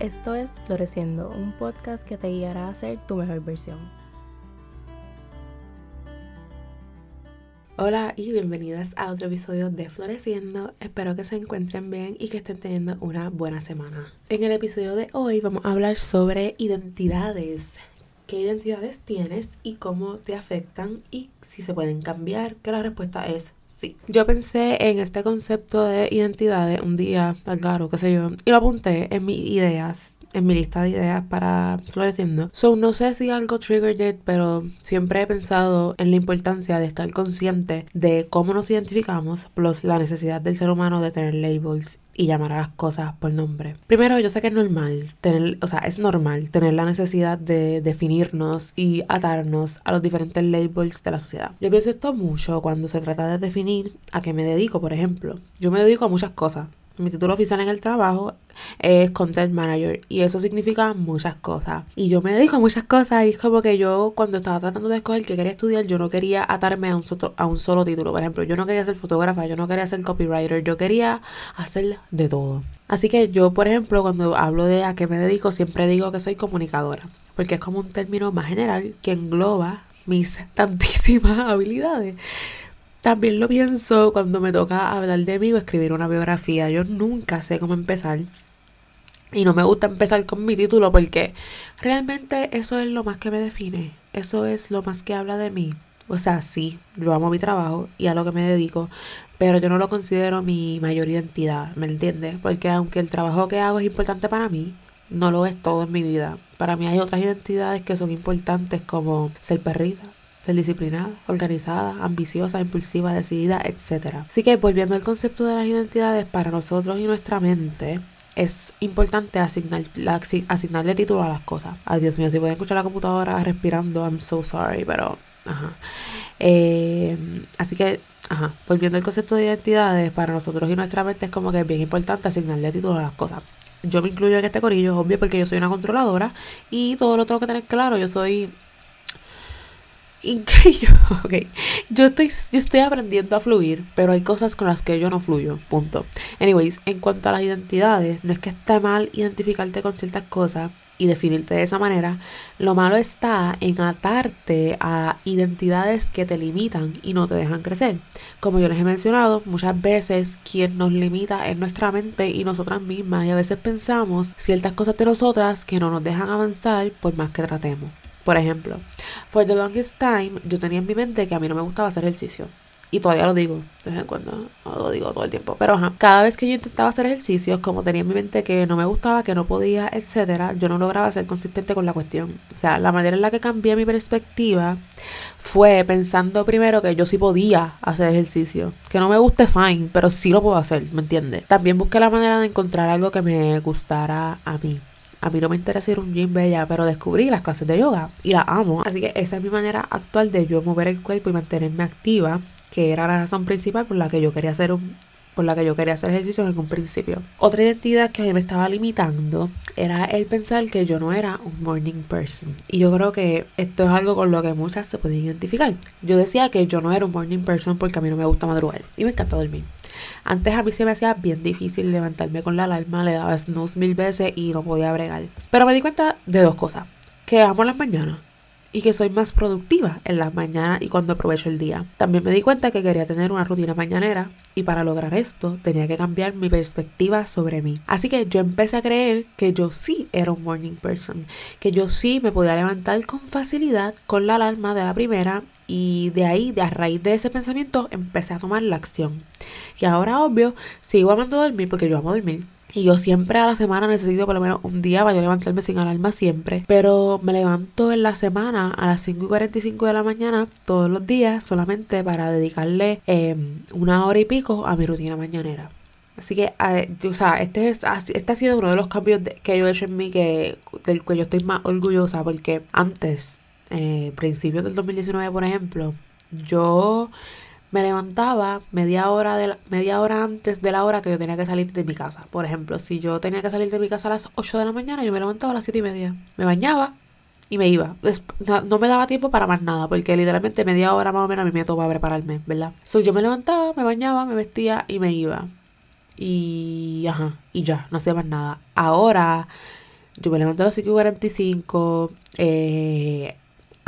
Esto es Floreciendo, un podcast que te guiará a ser tu mejor versión. Hola y bienvenidas a otro episodio de Floreciendo. Espero que se encuentren bien y que estén teniendo una buena semana. En el episodio de hoy vamos a hablar sobre identidades. ¿Qué identidades tienes y cómo te afectan y si se pueden cambiar? Que la respuesta es Sí. Yo pensé en este concepto de identidades un día, claro, qué sé yo, y lo apunté en mis ideas en mi lista de ideas para floreciendo. So, no sé si algo triggered it, pero siempre he pensado en la importancia de estar consciente de cómo nos identificamos, plus la necesidad del ser humano de tener labels y llamar a las cosas por nombre. Primero, yo sé que es normal tener, o sea, es normal tener la necesidad de definirnos y atarnos a los diferentes labels de la sociedad. Yo pienso esto mucho cuando se trata de definir a qué me dedico, por ejemplo. Yo me dedico a muchas cosas. Mi título oficial en el trabajo es Content Manager y eso significa muchas cosas. Y yo me dedico a muchas cosas y es como que yo cuando estaba tratando de escoger qué quería estudiar, yo no quería atarme a un, a un solo título. Por ejemplo, yo no quería ser fotógrafa, yo no quería ser copywriter, yo quería hacer de todo. Así que yo, por ejemplo, cuando hablo de a qué me dedico, siempre digo que soy comunicadora, porque es como un término más general que engloba mis tantísimas habilidades. También lo pienso cuando me toca hablar de mí o escribir una biografía. Yo nunca sé cómo empezar. Y no me gusta empezar con mi título porque realmente eso es lo más que me define. Eso es lo más que habla de mí. O sea, sí, yo amo mi trabajo y a lo que me dedico, pero yo no lo considero mi mayor identidad, ¿me entiendes? Porque aunque el trabajo que hago es importante para mí, no lo es todo en mi vida. Para mí hay otras identidades que son importantes como ser perrita, ser disciplinada, organizada, ambiciosa, impulsiva, decidida, etc. Así que volviendo al concepto de las identidades, para nosotros y nuestra mente, es importante asignar, asignarle título a las cosas. Ay, Dios mío, si pueden escuchar la computadora respirando, I'm so sorry, pero... Ajá. Eh, así que, ajá, volviendo al concepto de identidades, para nosotros y nuestra mente es como que es bien importante asignarle título a las cosas. Yo me incluyo en este corillo, obvio, porque yo soy una controladora y todo lo tengo que tener claro. Yo soy y yo, ok, yo estoy, yo estoy aprendiendo a fluir, pero hay cosas con las que yo no fluyo, punto. Anyways, en cuanto a las identidades, no es que esté mal identificarte con ciertas cosas y definirte de esa manera, lo malo está en atarte a identidades que te limitan y no te dejan crecer. Como yo les he mencionado, muchas veces quien nos limita es nuestra mente y nosotras mismas y a veces pensamos ciertas cosas de nosotras que no nos dejan avanzar por más que tratemos. Por ejemplo, for the longest time, yo tenía en mi mente que a mí no me gustaba hacer ejercicio. Y todavía lo digo, de vez en cuando, lo digo todo el tiempo. Pero ajá, cada vez que yo intentaba hacer ejercicios, como tenía en mi mente que no me gustaba, que no podía, etcétera, yo no lograba ser consistente con la cuestión. O sea, la manera en la que cambié mi perspectiva fue pensando primero que yo sí podía hacer ejercicio. Que no me guste, fine, pero sí lo puedo hacer, ¿me entiendes? También busqué la manera de encontrar algo que me gustara a mí. A mí no me interesa ir un gym bella, pero descubrí las clases de yoga y las amo. Así que esa es mi manera actual de yo mover el cuerpo y mantenerme activa, que era la razón principal por la que yo quería hacer un por la que yo quería hacer ejercicios en un principio. Otra identidad que a mí me estaba limitando era el pensar que yo no era un morning person. Y yo creo que esto es algo con lo que muchas se pueden identificar. Yo decía que yo no era un morning person porque a mí no me gusta madrugar y me encanta dormir. Antes a mí se me hacía bien difícil levantarme con la alarma, le daba snooze mil veces y no podía bregar. Pero me di cuenta de dos cosas. Que amo las mañanas y que soy más productiva en las mañanas y cuando aprovecho el día. También me di cuenta que quería tener una rutina mañanera y para lograr esto tenía que cambiar mi perspectiva sobre mí. Así que yo empecé a creer que yo sí era un morning person, que yo sí me podía levantar con facilidad con la alarma de la primera y de ahí, de a raíz de ese pensamiento, empecé a tomar la acción. Y ahora, obvio, sigo amando dormir porque yo amo dormir. Y yo siempre a la semana necesito por lo menos un día para yo levantarme sin alarma siempre. Pero me levanto en la semana a las 5 y 45 de la mañana todos los días solamente para dedicarle em, una hora y pico a mi rutina mañanera. Así que, o sea, este, es, este ha sido uno de los cambios que yo he hecho en mí que, del que yo estoy más orgullosa porque antes, eh, principios del 2019, por ejemplo, yo me levantaba media hora, de media hora antes de la hora que yo tenía que salir de mi casa. Por ejemplo, si yo tenía que salir de mi casa a las 8 de la mañana, yo me levantaba a las 7 y media. Me bañaba y me iba. no, me daba tiempo para más nada, porque literalmente media hora más o menos a mí me tocaba prepararme, ¿verdad? So, yo me levantaba, me bañaba, me vestía y me iba. Y, ajá, y ya, no hacía más nada. Ahora yo me levanto a las 5 y 45, eh,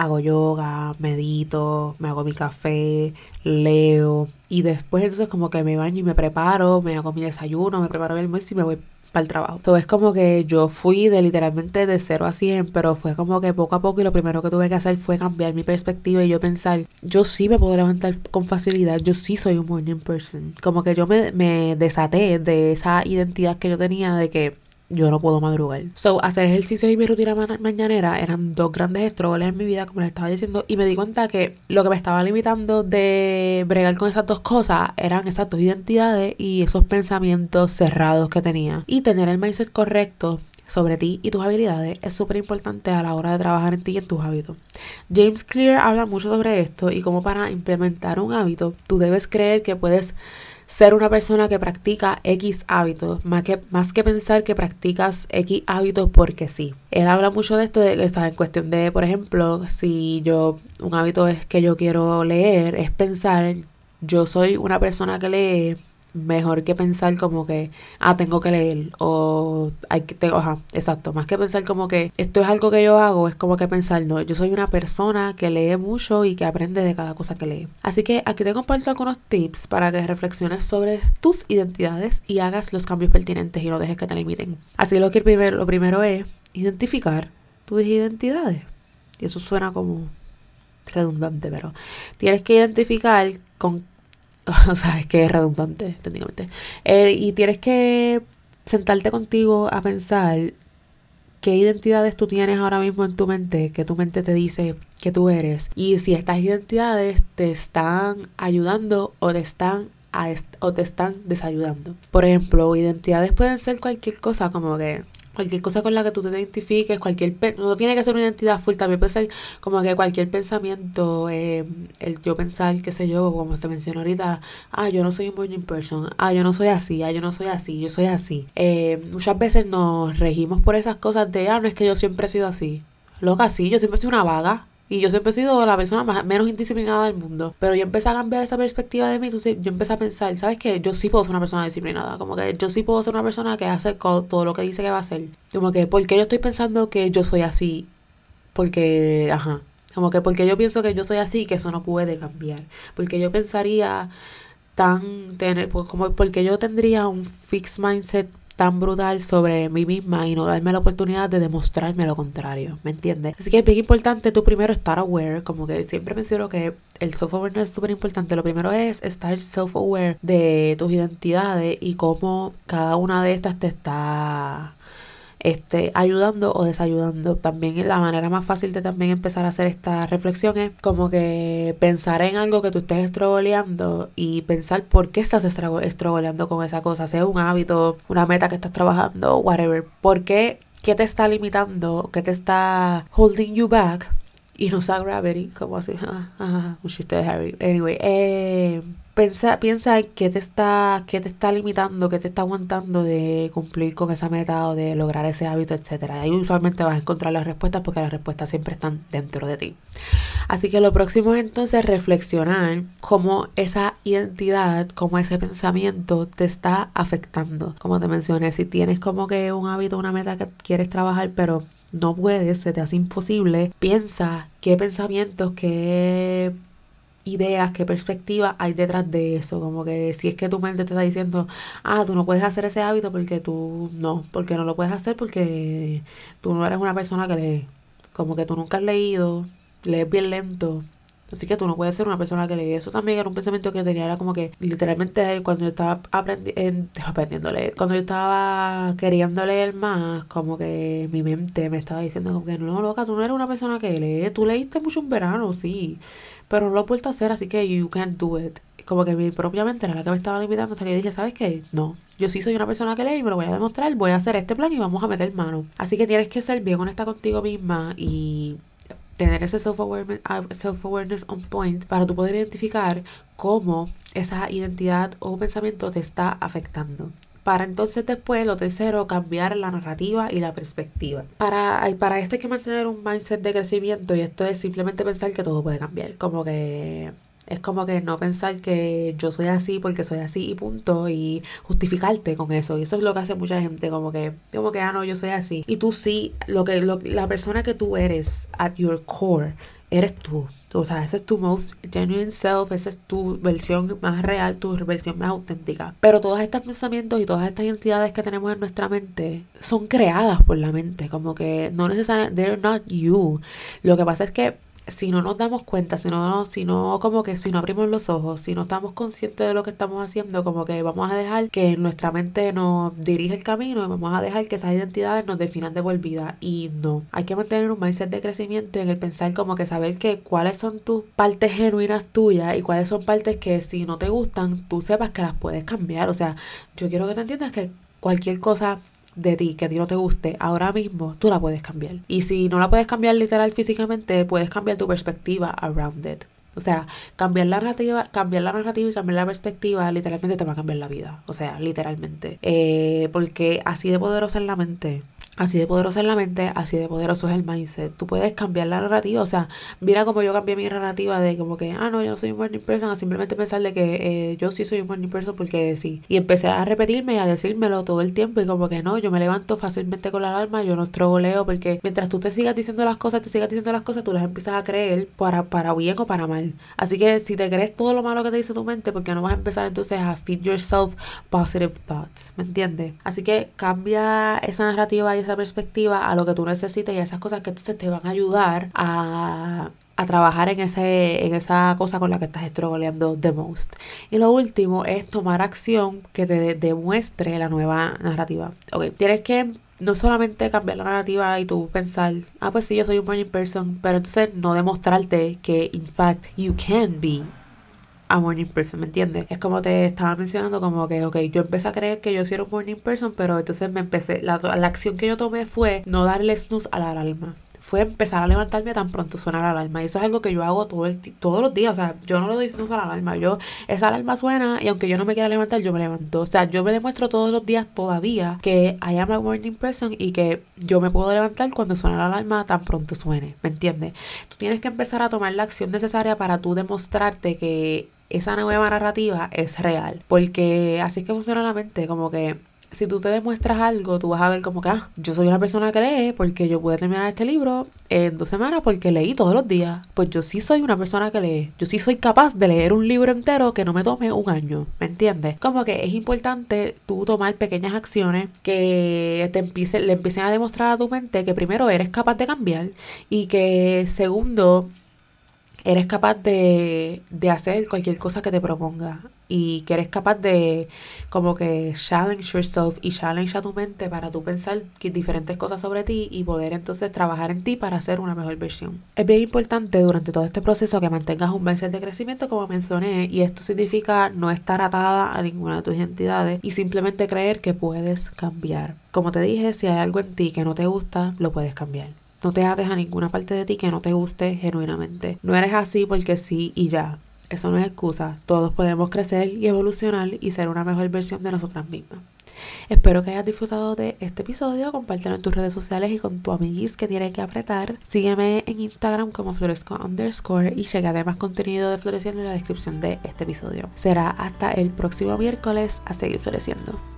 hago yoga, medito, me hago mi café, leo y después entonces como que me baño y me preparo, me hago mi desayuno, me preparo el almuerzo y me voy para el trabajo. Entonces es como que yo fui de literalmente de 0 a 100, pero fue como que poco a poco y lo primero que tuve que hacer fue cambiar mi perspectiva y yo pensar, yo sí me puedo levantar con facilidad, yo sí soy un morning person. Como que yo me, me desaté de esa identidad que yo tenía de que yo no puedo madrugar. So, hacer ejercicio y mi rutina mañanera eran dos grandes estroles en mi vida, como les estaba diciendo, y me di cuenta que lo que me estaba limitando de bregar con esas dos cosas eran esas dos identidades y esos pensamientos cerrados que tenía. Y tener el mindset correcto sobre ti y tus habilidades es súper importante a la hora de trabajar en ti y en tus hábitos. James Clear habla mucho sobre esto y cómo para implementar un hábito tú debes creer que puedes ser una persona que practica X hábitos, más que, más que pensar que practicas X hábitos porque sí. Él habla mucho de esto, de, está en cuestión de, por ejemplo, si yo, un hábito es que yo quiero leer, es pensar, yo soy una persona que lee mejor que pensar como que, ah, tengo que leer o hay que, tengo, ajá, exacto, más que pensar como que esto es algo que yo hago, es como que pensar, no, yo soy una persona que lee mucho y que aprende de cada cosa que lee. Así que aquí te comparto algunos tips para que reflexiones sobre tus identidades y hagas los cambios pertinentes y no dejes que te limiten. Así que lo que primero, lo primero es identificar tus identidades. Y eso suena como redundante, pero tienes que identificar con o sea, es que es redundante, técnicamente. Eh, y tienes que sentarte contigo a pensar qué identidades tú tienes ahora mismo en tu mente, que tu mente te dice que tú eres. Y si estas identidades te están ayudando o te están o te están desayudando. Por ejemplo, identidades pueden ser cualquier cosa, como que cualquier cosa con la que tú te identifiques, cualquier no tiene que ser una identidad full, también puede ser como que cualquier pensamiento, eh, el yo pensar, qué sé yo, como te mencioné ahorita, ah, yo no soy un morning person, ah, yo no soy así, ah, yo no soy así, yo soy así. Eh, muchas veces nos regimos por esas cosas de, ah, no es que yo siempre he sido así. Loca, sí, yo siempre he sido una vaga. Y yo siempre he sido la persona más, menos indisciplinada del mundo. Pero yo empecé a cambiar esa perspectiva de mí. Entonces yo empecé a pensar, ¿sabes qué? Yo sí puedo ser una persona disciplinada. Como que yo sí puedo ser una persona que hace todo lo que dice que va a hacer. Como que, ¿por qué yo estoy pensando que yo soy así? Porque, ajá. Como que porque yo pienso que yo soy así, que eso no puede cambiar. Porque yo pensaría tan tener, pues, como porque yo tendría un fixed mindset tan brutal sobre mí misma y no darme la oportunidad de demostrarme lo contrario, ¿me entiendes? Así que es bien importante tú primero estar aware, como que siempre menciono que el self-awareness es súper importante. Lo primero es estar self-aware de tus identidades y cómo cada una de estas te está este, ayudando o desayudando. También la manera más fácil de también empezar a hacer esta reflexión es como que pensar en algo que tú estés estrogoleando y pensar por qué estás estrogoleando con esa cosa, sea un hábito, una meta que estás trabajando, whatever. ¿Por qué? ¿Qué te está limitando? ¿Qué te está holding you back? Y no sea gravity, como así, un chiste de Harry. Anyway, eh, piensa, piensa qué te está, qué te está limitando, qué te está aguantando de cumplir con esa meta o de lograr ese hábito, etcétera. Ahí usualmente vas a encontrar las respuestas porque las respuestas siempre están dentro de ti. Así que lo próximo es entonces reflexionar cómo esa identidad, cómo ese pensamiento te está afectando. Como te mencioné, si tienes como que un hábito, una meta que quieres trabajar, pero no puedes, se te hace imposible, piensa qué pensamientos, qué ideas, qué perspectiva hay detrás de eso. Como que si es que tu mente te está diciendo, ah, tú no puedes hacer ese hábito porque tú no, porque no lo puedes hacer porque tú no eres una persona que lee. Como que tú nunca has leído, lees bien lento. Así que tú no puedes ser una persona que lee. Eso también era un pensamiento que tenía. Era como que literalmente cuando yo estaba aprendi aprendiendo a leer, cuando yo estaba queriendo leer más, como que mi mente me estaba diciendo como que no, loca, tú no eres una persona que lee. Tú leíste mucho en verano, sí pero no lo he vuelto a hacer, así que you can't do it. Como que mi propia mente era la que me estaba limitando hasta que yo dije, ¿sabes qué? No, yo sí soy una persona que lee y me lo voy a demostrar, voy a hacer este plan y vamos a meter mano. Así que tienes que ser bien honesta contigo misma y tener ese self-awareness self on point para tú poder identificar cómo esa identidad o pensamiento te está afectando para entonces después, lo tercero, cambiar la narrativa y la perspectiva. Para, para esto hay que mantener un mindset de crecimiento y esto es simplemente pensar que todo puede cambiar. Como que Es como que no pensar que yo soy así porque soy así y punto y justificarte con eso. Y eso es lo que hace mucha gente, como que, como que, ah, no, yo soy así. Y tú sí, lo que, lo, la persona que tú eres at your core, eres tú. O sea, ese es tu most genuine self, esa es tu versión más real, tu versión más auténtica. Pero todos estos pensamientos y todas estas identidades que tenemos en nuestra mente son creadas por la mente, como que no necesariamente, they're not you. Lo que pasa es que si no nos damos cuenta, si no, si no, como que si no abrimos los ojos, si no estamos conscientes de lo que estamos haciendo, como que vamos a dejar que nuestra mente nos dirija el camino y vamos a dejar que esas identidades nos definan de por. Y no, hay que mantener un mindset de crecimiento en el pensar como que saber que cuáles son tus partes genuinas tuyas y cuáles son partes que si no te gustan, tú sepas que las puedes cambiar. O sea, yo quiero que te entiendas que cualquier cosa de ti que a ti no te guste ahora mismo, tú la puedes cambiar. Y si no la puedes cambiar literal físicamente, puedes cambiar tu perspectiva around it. O sea, cambiar la narrativa, cambiar la narrativa y cambiar la perspectiva literalmente te va a cambiar la vida. O sea, literalmente. Eh, porque así de poderosa es la mente. Así de poderoso es la mente, así de poderoso es el mindset. Tú puedes cambiar la narrativa, o sea, mira como yo cambié mi narrativa de como que, ah, no, yo no soy un morning person, a simplemente pensar de que eh, yo sí soy un morning person porque sí. Y empecé a repetirme y a decírmelo todo el tiempo y como que no, yo me levanto fácilmente con la alarma, yo no estrogoleo porque mientras tú te sigas diciendo las cosas, te sigas diciendo las cosas, tú las empiezas a creer para, para bien o para mal. Así que si te crees todo lo malo que te dice tu mente, porque no vas a empezar entonces a feed yourself positive thoughts, ¿me entiendes? Así que cambia esa narrativa y esa perspectiva a lo que tú necesitas y a esas cosas que entonces te van a ayudar a, a trabajar en, ese, en esa cosa con la que estás estrogoleando the most. Y lo último es tomar acción que te demuestre la nueva narrativa. Ok, tienes que no solamente cambiar la narrativa y tú pensar, ah, pues sí, yo soy un morning person, pero entonces no demostrarte que, in fact, you can be a morning person, ¿me entiendes? Es como te estaba mencionando, como que, ok, yo empecé a creer que yo sí era un morning person, pero entonces me empecé, la, la acción que yo tomé fue no darle snooze a la alarma fue empezar a levantarme tan pronto suena la alarma. Y eso es algo que yo hago todo el, todos los días. O sea, yo no lo doy snooze a la alarma. Yo, esa alarma suena y aunque yo no me quiera levantar, yo me levanto. O sea, yo me demuestro todos los días todavía que I am a morning person y que yo me puedo levantar cuando suena la alarma tan pronto suene. ¿Me entiendes? Tú tienes que empezar a tomar la acción necesaria para tú demostrarte que esa nueva narrativa es real. Porque así es que funciona la mente, como que si tú te demuestras algo, tú vas a ver como que, ah, yo soy una persona que lee porque yo pude terminar este libro en dos semanas porque leí todos los días. Pues yo sí soy una persona que lee. Yo sí soy capaz de leer un libro entero que no me tome un año. ¿Me entiendes? Como que es importante tú tomar pequeñas acciones que te empiecen, le empiecen a demostrar a tu mente que primero eres capaz de cambiar y que segundo eres capaz de, de, hacer cualquier cosa que te proponga y que eres capaz de como que challenge yourself y challenge a tu mente para tú pensar diferentes cosas sobre ti y poder entonces trabajar en ti para hacer una mejor versión. Es bien importante durante todo este proceso que mantengas un mindset de crecimiento como mencioné y esto significa no estar atada a ninguna de tus identidades y simplemente creer que puedes cambiar. Como te dije, si hay algo en ti que no te gusta, lo puedes cambiar. No te ates a ninguna parte de ti que no te guste genuinamente. No eres así porque sí y ya. Eso no es excusa. Todos podemos crecer y evolucionar y ser una mejor versión de nosotras mismas. Espero que hayas disfrutado de este episodio. Compártelo en tus redes sociales y con tu amiguis que tiene que apretar. Sígueme en Instagram como floresco underscore y de más contenido de Floreciendo en la descripción de este episodio. Será hasta el próximo miércoles a seguir floreciendo.